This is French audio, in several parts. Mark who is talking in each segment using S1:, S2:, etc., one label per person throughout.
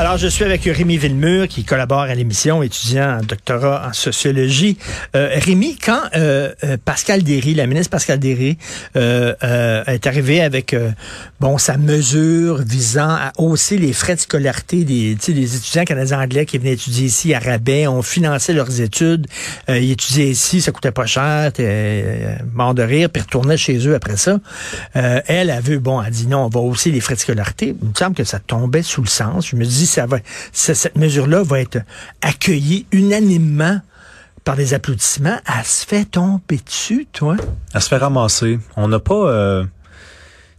S1: Alors, je suis avec Rémi Villemur, qui collabore à l'émission, étudiant en doctorat en sociologie. Euh, Rémi, quand euh, euh, Pascal Derry, la ministre Pascal Derry, euh, est arrivée avec bon sa mesure visant à hausser les frais de scolarité des, des étudiants canadiens anglais qui venaient étudier ici à rabais, ont financé leurs études, ils étudiaient ici, ça coûtait pas cher, mort de rire, puis retournaient chez eux après ça. elle a vu, bon, elle a dit non, on va hausser les frais de scolarité. Il me semble que ça tombait sous le sens. Je me dis, ça va, cette mesure-là va être accueillie unanimement par des applaudissements, elle se fait tomber dessus, toi?
S2: Elle se fait ramasser. On n'a pas... Euh, tu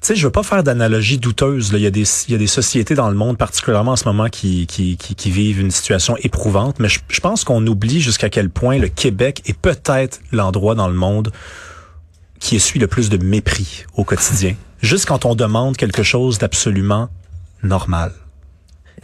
S2: sais, je veux pas faire d'analogie douteuse. Il, y a des, il y a des sociétés dans le monde, particulièrement en ce moment, qui, qui, qui, vivent une situation éprouvante. Mais je, je pense qu'on oublie jusqu'à quel point le Québec est peut-être l'endroit dans le monde qui essuie le plus de mépris au quotidien. Juste quand on demande quelque chose d'absolument normal.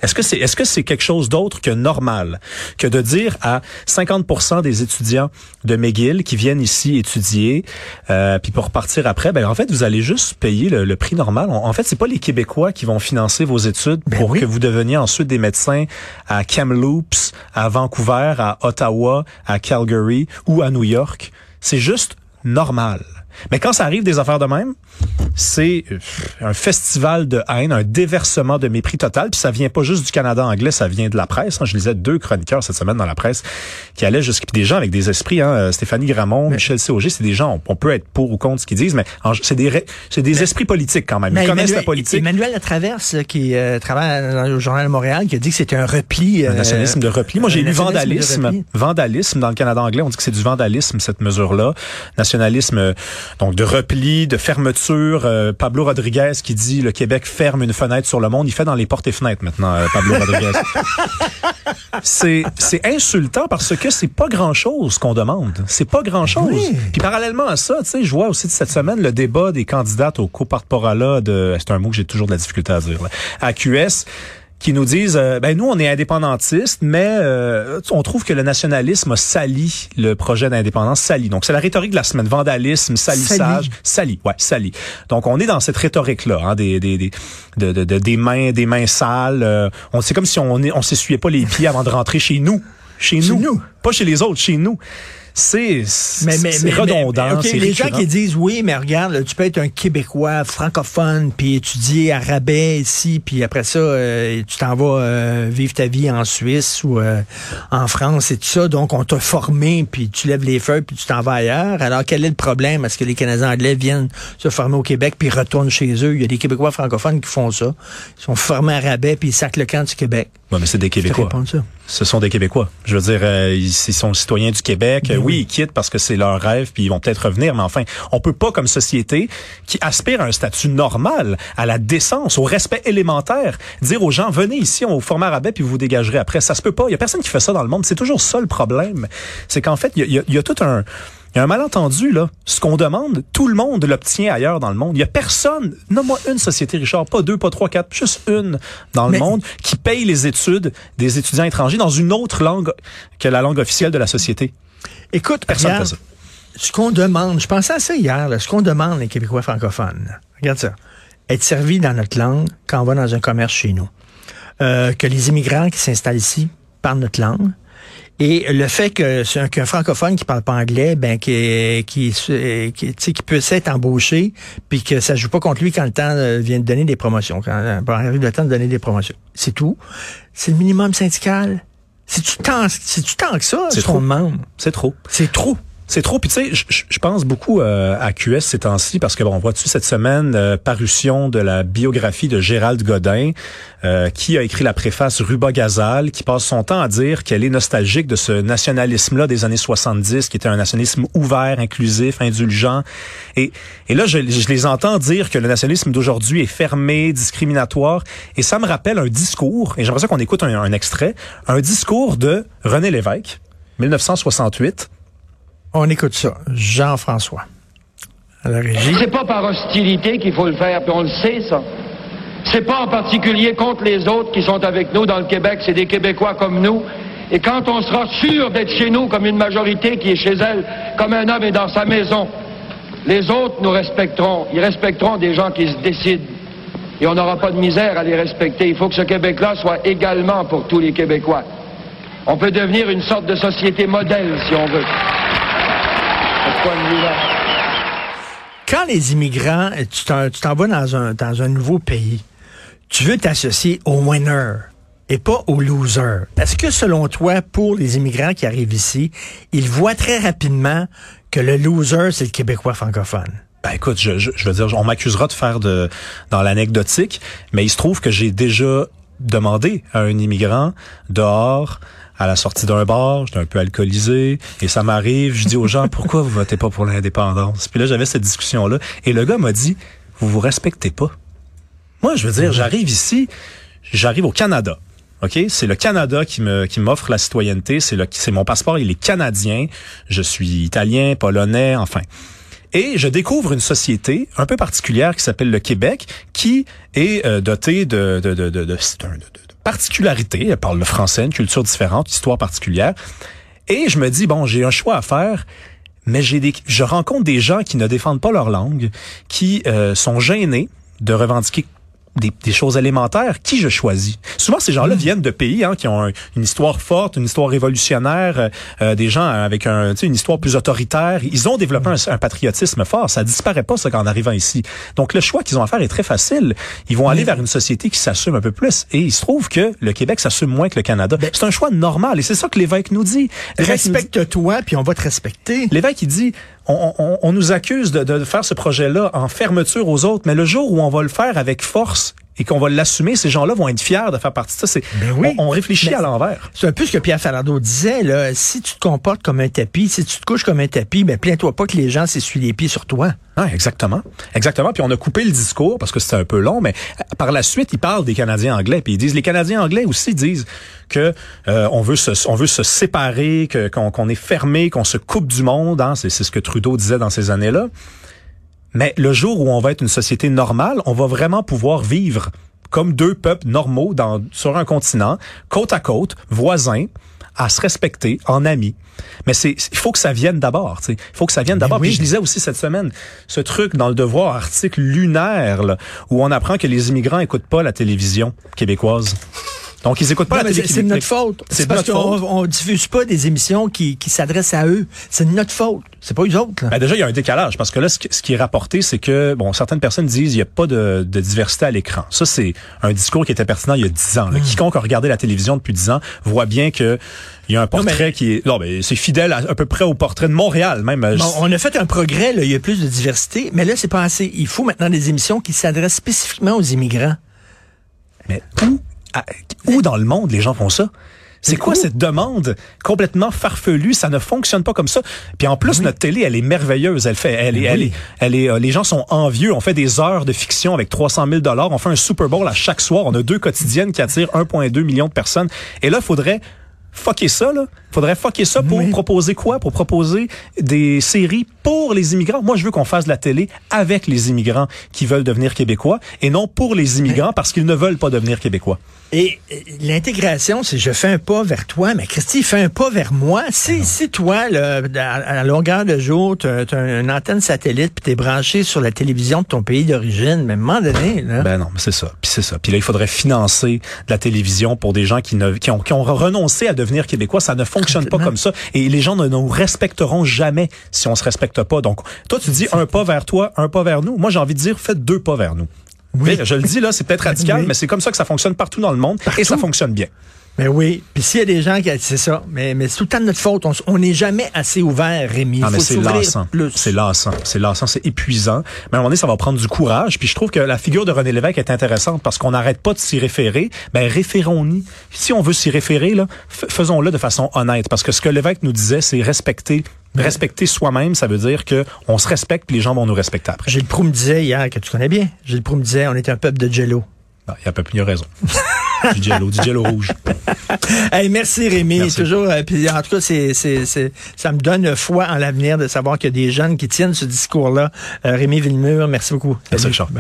S2: Est-ce que c'est est-ce que c'est quelque chose d'autre que normal que de dire à 50% des étudiants de McGill qui viennent ici étudier euh, puis pour repartir après ben en fait vous allez juste payer le, prix normal. En fait, c'est pas les Québécois qui vont financer vos études ben pour que vous deveniez ensuite des médecins à Kamloops, à Vancouver, à Ottawa, à Calgary ou à New York. C'est juste normal. Mais quand ça arrive des affaires de même, c'est euh, un festival de haine, un déversement de mépris total. Puis ça vient pas juste du Canada anglais, ça vient de la presse. Hein. Je lisais deux chroniqueurs cette semaine dans la presse qui allaient jusqu'à des gens avec des esprits. Hein. Euh, Stéphanie Gramont, Michel Cog, c'est des gens. On, peut être pour ou contre ce qu'ils disent, mais c'est des c'est des esprits politiques quand même. Ils connaissent la politique.
S1: Emmanuel Latraverse, qui euh, travaille au journal Montréal, qui a dit que c'était un repli.
S2: un nationalisme de repli. Moi, j'ai lu vandalisme. Vandalisme dans le Canada anglais. On dit que c'est du vandalisme cette mesure-là. Nationalisme donc de repli, de fermeture. Euh, Pablo Rodriguez qui dit le Québec ferme une fenêtre sur le monde. Il fait dans les portes et fenêtres maintenant, euh, Pablo Rodriguez. c'est c'est insultant parce que c'est pas grand chose qu'on demande. C'est pas grand chose. Puis parallèlement à ça, tu sais, je vois aussi cette semaine le débat des candidates au coparporala de, c'est un mot que j'ai toujours de la difficulté à dire, là, à QS qui nous disent euh, ben nous on est indépendantistes mais euh, on trouve que le nationalisme a sali le projet d'indépendance sali donc c'est la rhétorique de la semaine. Vandalisme salissage sali, ouais sali donc on est dans cette rhétorique là hein, des des des de, de, des mains des mains sales euh, on c'est comme si on on s'essuyait pas les pieds avant de rentrer chez nous. Chez, nous. nous. Pas chez les autres chez nous c'est redondant.
S1: les gens qui disent oui, mais regarde, tu peux être un Québécois francophone puis étudier à rabais ici, puis après ça, euh, tu t'en vas euh, vivre ta vie en Suisse ou euh, en France et tout ça. Donc, on t'a formé, puis tu lèves les feuilles, puis tu t'en vas ailleurs. Alors, quel est le problème? Est-ce que les Canadiens anglais viennent se former au Québec puis retournent chez eux? Il y a des Québécois francophones qui font ça. Ils sont formés à rabais, puis ils sacent le camp du Québec.
S2: Oui, mais c'est des Québécois. Ce sont des Québécois. Je veux dire, ils, sont citoyens du Québec. Ben oui, ils quittent parce que c'est leur rêve, puis ils vont peut-être revenir, mais enfin, on peut pas, comme société qui aspire à un statut normal, à la décence, au respect élémentaire, dire aux gens, venez ici, on vous forme à rabais, puis vous vous dégagerez après. Ça se peut pas. Il y a personne qui fait ça dans le monde. C'est toujours ça le problème. C'est qu'en fait, il y a, y a tout un il y a un malentendu, là. Ce qu'on demande, tout le monde l'obtient ailleurs dans le monde. Il y a personne, nomme-moi une société, Richard, pas deux, pas trois, quatre, juste une dans le monde qui paye les études des étudiants étrangers dans une autre langue que la langue officielle de la société.
S1: Écoute, personne fait ça. Ce qu'on demande, je pensais à ça hier, ce qu'on demande les Québécois francophones, regarde ça, être servi dans notre langue quand on va dans un commerce chez nous. Euh, que les immigrants qui s'installent ici parlent notre langue, et le fait que c'est qu'un francophone qui parle pas anglais, ben qui qui qui, qui peut s'être embauché, puis que ça joue pas contre lui quand le temps euh, vient de donner des promotions, quand euh, arrive le temps de donner des promotions. C'est tout. C'est le minimum syndical. Si tu tant, si tu tant que ça,
S2: c'est trop. C'est trop.
S1: C'est trop.
S2: C'est trop. Puis tu sais, je, pense beaucoup euh, à QS ces temps-ci parce que bon, on voit tu cette semaine euh, parution de la biographie de Gérald Godin, euh, qui a écrit la préface Ruba Gazal, qui passe son temps à dire qu'elle est nostalgique de ce nationalisme-là des années 70, qui était un nationalisme ouvert, inclusif, indulgent. Et, et là, je, je les entends dire que le nationalisme d'aujourd'hui est fermé, discriminatoire. Et ça me rappelle un discours, et j'aimerais qu'on écoute un, un extrait, un discours de René Lévesque, 1968
S1: on écoute ça. Jean-François. À la régie.
S3: C'est pas par hostilité qu'il faut le faire, puis on le sait, ça. C'est pas en particulier contre les autres qui sont avec nous dans le Québec, c'est des Québécois comme nous. Et quand on sera sûr d'être chez nous comme une majorité qui est chez elle, comme un homme est dans sa maison, Les autres nous respecteront. Ils respecteront des gens qui se décident. Et on n'aura pas de misère à les respecter. Il faut que ce Québec-là soit également pour tous les Québécois. On peut devenir une sorte de société modèle, si on veut. À ce point de vue-là.
S1: Quand les immigrants, tu t'en, tu t'en vas dans un, dans un nouveau pays, tu veux t'associer aux winners et pas aux losers. Est-ce que selon toi, pour les immigrants qui arrivent ici, ils voient très rapidement que le loser, c'est le Québécois francophone?
S2: Ben écoute, je, je, je veux dire, on m'accusera de faire de dans l'anecdotique, mais il se trouve que j'ai déjà demandé à un immigrant dehors à la sortie d'un bar, j'étais un peu alcoolisé, et ça m'arrive, je dis aux gens, pourquoi vous votez pas pour l'indépendance? Puis là, j'avais cette discussion-là, et le gars m'a dit, vous vous respectez pas. Moi, je veux dire, j'arrive ici, j'arrive au Canada. OK, c'est le Canada qui me qui m'offre la citoyenneté, c'est le c'est mon passeport, il est canadien, je suis italien, polonais, enfin. Et je découvre une société un peu particulière qui s'appelle le Québec, qui est euh, dotée de, de, de, de, de, particularités. Elle parle le français, une culture différente, histoire particulière. Et je me dis, bon, j'ai un choix à faire, mais j'ai des, je rencontre des gens qui ne défendent pas leur langue, qui euh, sont gênés de revendiquer des, des choses élémentaires, qui je choisis? Souvent, ces gens-là viennent de pays hein, qui ont un- une histoire forte, une histoire révolutionnaire, euh, euh, des gens avec un, une histoire plus autoritaire. Ils ont développé un, un patriotisme fort. Ça disparaît pas, ça, qu'en arrivant ici. Donc, le choix qu'ils ont à faire est très facile. Ils vont aller vers une société qui s'assume un peu plus. Et il se trouve que le Québec s'assume moins que le Canada. C'est un choix normal. Et c'est ça que l'évêque nous dit. L'évêque nous dit-
S1: Respecte-toi, puis on va te respecter.
S2: L'évêque, il dit, on, nous accuse de, de faire ce projet-là en fermeture aux autres, mais le jour où on va le faire avec force et qu'on va l'assumer, ces gens-là vont être fiers de faire partie de ça. C'est,
S1: Ben oui.
S2: on, on réfléchit à l'envers.
S1: C'est un peu ce que Pierre Falardeau disait, là. Si tu te comportes comme un tapis, si tu te couches comme un tapis, ben, plains-toi pas que les gens s'essuient les pieds sur toi.
S2: Ah, exactement. Exactement. Puis on a coupé le discours parce que c'était un peu long, mais euh, par la suite, ils parlent des Canadiens anglais. Puis ils disent, les Canadiens anglais aussi disent que euh, on veut se, on veut se séparer, que, qu'on, qu'on est fermé, qu'on se coupe du monde. Hein. C'est, c'est ce que Trudeau disait dans ces années-là. Mais le jour où on va être une société normale, on va vraiment pouvoir vivre comme deux peuples normaux dans, sur un continent, côte à côte, voisins, à se respecter en amis. Mais c'est, il faut que ça vienne d'abord. tu sais. Il faut que ça vienne d'abord.
S1: oui.
S2: Puis je lisais aussi cette semaine ce truc dans le Devoir, article lunaire, là, où on apprend que les immigrants écoutent pas la télévision québécoise. Donc ils écoutent pas
S1: Non,
S2: la télé
S1: c'est de notre faute.
S2: C'est
S1: parce qu'on on diffuse pas des émissions qui, qui s'adressent à eux. C'est de notre faute. C'est pas eux autres, là.
S2: Ben déjà, il y a un décalage parce que là, ce qui, est rapporté, c'est que bon, certaines personnes disent il n'y a pas de, de diversité à l'écran. Ça, c'est un discours qui était pertinent il y a dix ans. là. Quiconque a regardé la télévision depuis dix ans voit bien que il y a un portrait
S1: mais-
S2: qui est non, mais c'est fidèle à, à peu près au portrait de Montréal même. Euh,
S1: Bon, on a fait un progrès, là, il y a plus de diversité, mais là, c'est pas assez. Il faut maintenant des émissions qui s'adressent spécifiquement aux immigrants.
S2: Mais où, où dans le monde les gens font ça? C'est quoi cette demande complètement farfelue? Ça ne fonctionne pas comme ça. Puis en plus, notre télé, elle est merveilleuse. Elle fait, elle est, elle est, elle est, euh, les gens sont envieux. On fait des heures de fiction avec 300 000 dollars. On fait un Super Bowl à chaque soir. On a deux quotidiennes qui attirent 1,2 million de personnes. Et là, il faudrait fucker ça, là. Faudrait fucker ça pour
S1: Oui.
S2: proposer quoi? Pour proposer des séries pour les immigrants. Moi, je veux qu'on fasse de la télé avec les immigrants qui veulent devenir québécois et non pour les immigrants parce qu'ils ne veulent pas devenir québécois.
S1: Et l'intégration, c'est je fais un pas vers toi, mais Christy fait un pas vers moi. Si, si toi, là, à, la longueur de jour, tu as, une antenne satellite puis tu es branché sur la télévision de ton pays d'origine, mais à un moment donné, là,
S2: Ben non, mais c'est ça. Puis c'est ça. Puis là, il faudrait financer de la télévision pour des gens qui, ne, qui, ont, qui ont renoncé à devenir québécois. Ça ne fonctionne pas comme ça. Et les gens ne nous respecteront jamais si on se respecte pas. Donc, toi, tu dis un pas vers toi, un pas vers nous. Moi, j'ai envie de dire, faites deux pas vers nous.
S1: Oui.
S2: Mais Je le dis là, c'est peut-être radical,
S1: Oui.
S2: mais c'est comme ça que ça fonctionne partout dans le monde et ça fonctionne bien.
S1: Mais oui. Puis s'il y a des gens qui, c'est ça, mais, mais c'est tout le temps de notre faute. On n'est jamais assez ouvert, Rémi.
S2: Ah, mais c'est lassant. C'est lassant. C'est lassant, c'est épuisant. Mais à un moment donné, ça va prendre du courage. Puis je trouve que la figure de René Lévesque est intéressante parce qu'on n'arrête pas de s'y référer. Ben, référons-y. Si on veut s'y référer, là, faisons-le de façon honnête. Parce que ce que Lévesque nous disait, c'est respecter, respecter soi-même. Ça veut dire que on se respecte puis les gens vont nous respecter après.
S1: Gilles Proux me disait hier, que tu connais bien, Gilles Proux me disait, on est un peuple de jello.
S2: Il y a pas plus raison. du jello, du jello rouge.
S1: Hey, merci Rémi.
S2: Merci.
S1: Toujours, euh, puis en tout cas, c'est, c'est, c'est, ça me donne foi en l'avenir de savoir qu'il y a des jeunes qui tiennent ce discours-là. Euh, Rémi Villemur, merci beaucoup.
S2: Merci. Richard.